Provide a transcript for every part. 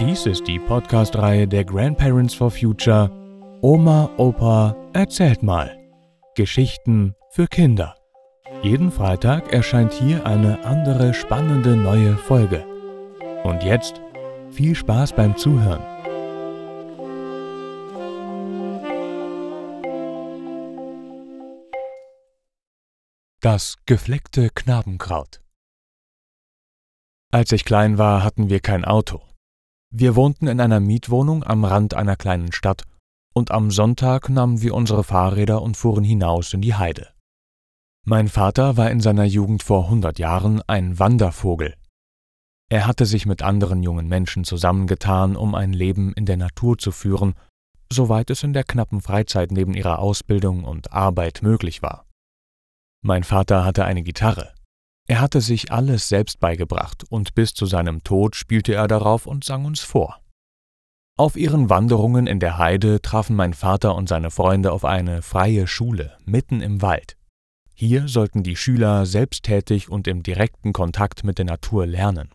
Dies ist die Podcast-Reihe der Grandparents for Future Oma, Opa, erzählt mal. Geschichten für Kinder. Jeden Freitag erscheint hier eine andere spannende neue Folge. Und jetzt viel Spaß beim Zuhören. Das gefleckte Knabenkraut. Als ich klein war, hatten wir kein Auto. Wir wohnten in einer Mietwohnung am Rand einer kleinen Stadt, und am Sonntag nahmen wir unsere Fahrräder und fuhren hinaus in die Heide. Mein Vater war in seiner Jugend vor hundert Jahren ein Wandervogel. Er hatte sich mit anderen jungen Menschen zusammengetan, um ein Leben in der Natur zu führen, soweit es in der knappen Freizeit neben ihrer Ausbildung und Arbeit möglich war. Mein Vater hatte eine Gitarre, er hatte sich alles selbst beigebracht, und bis zu seinem Tod spielte er darauf und sang uns vor. Auf ihren Wanderungen in der Heide trafen mein Vater und seine Freunde auf eine freie Schule mitten im Wald. Hier sollten die Schüler selbsttätig und im direkten Kontakt mit der Natur lernen.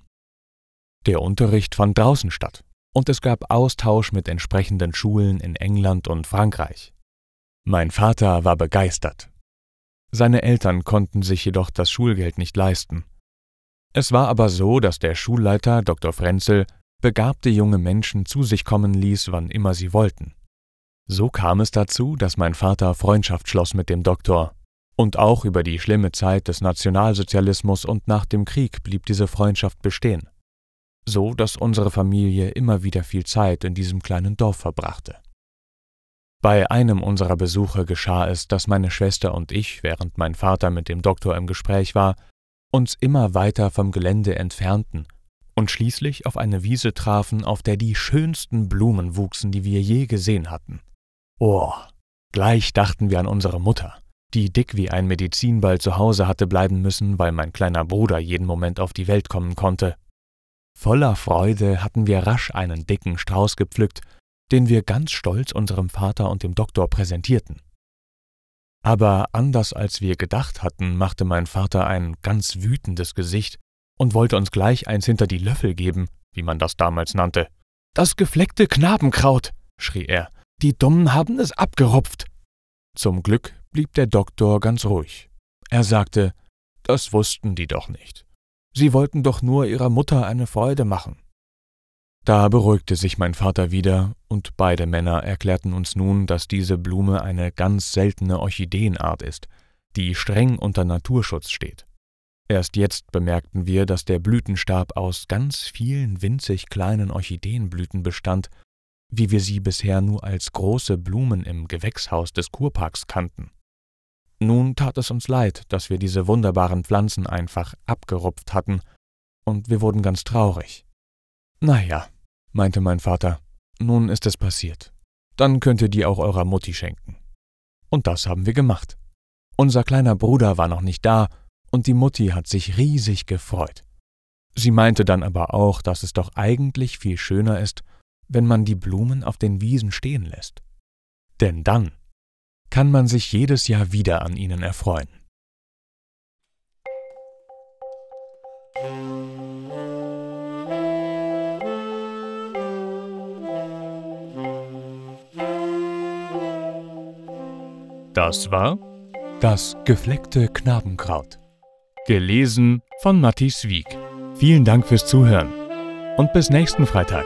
Der Unterricht fand draußen statt, und es gab Austausch mit entsprechenden Schulen in England und Frankreich. Mein Vater war begeistert seine Eltern konnten sich jedoch das Schulgeld nicht leisten. Es war aber so, dass der Schulleiter Dr. Frenzel begabte junge Menschen zu sich kommen ließ, wann immer sie wollten. So kam es dazu, dass mein Vater Freundschaft schloss mit dem Doktor, und auch über die schlimme Zeit des Nationalsozialismus und nach dem Krieg blieb diese Freundschaft bestehen, so dass unsere Familie immer wieder viel Zeit in diesem kleinen Dorf verbrachte. Bei einem unserer Besuche geschah es, dass meine Schwester und ich, während mein Vater mit dem Doktor im Gespräch war, uns immer weiter vom Gelände entfernten und schließlich auf eine Wiese trafen, auf der die schönsten Blumen wuchsen, die wir je gesehen hatten. Oh, gleich dachten wir an unsere Mutter, die dick wie ein Medizinball zu Hause hatte bleiben müssen, weil mein kleiner Bruder jeden Moment auf die Welt kommen konnte. Voller Freude hatten wir rasch einen dicken Strauß gepflückt den wir ganz stolz unserem Vater und dem Doktor präsentierten. Aber anders als wir gedacht hatten, machte mein Vater ein ganz wütendes Gesicht und wollte uns gleich eins hinter die Löffel geben, wie man das damals nannte. Das gefleckte Knabenkraut, schrie er, die Dummen haben es abgerupft. Zum Glück blieb der Doktor ganz ruhig. Er sagte, das wussten die doch nicht. Sie wollten doch nur ihrer Mutter eine Freude machen. Da beruhigte sich mein Vater wieder, und beide Männer erklärten uns nun, dass diese Blume eine ganz seltene Orchideenart ist, die streng unter Naturschutz steht. Erst jetzt bemerkten wir, dass der Blütenstab aus ganz vielen winzig kleinen Orchideenblüten bestand, wie wir sie bisher nur als große Blumen im Gewächshaus des Kurparks kannten. Nun tat es uns leid, dass wir diese wunderbaren Pflanzen einfach abgerupft hatten, und wir wurden ganz traurig. Na ja, meinte mein Vater, nun ist es passiert. Dann könnt ihr die auch eurer Mutti schenken. Und das haben wir gemacht. Unser kleiner Bruder war noch nicht da, und die Mutti hat sich riesig gefreut. Sie meinte dann aber auch, dass es doch eigentlich viel schöner ist, wenn man die Blumen auf den Wiesen stehen lässt. Denn dann kann man sich jedes Jahr wieder an ihnen erfreuen. Das war Das gefleckte Knabenkraut. Gelesen von Matthias Wieg. Vielen Dank fürs Zuhören und bis nächsten Freitag.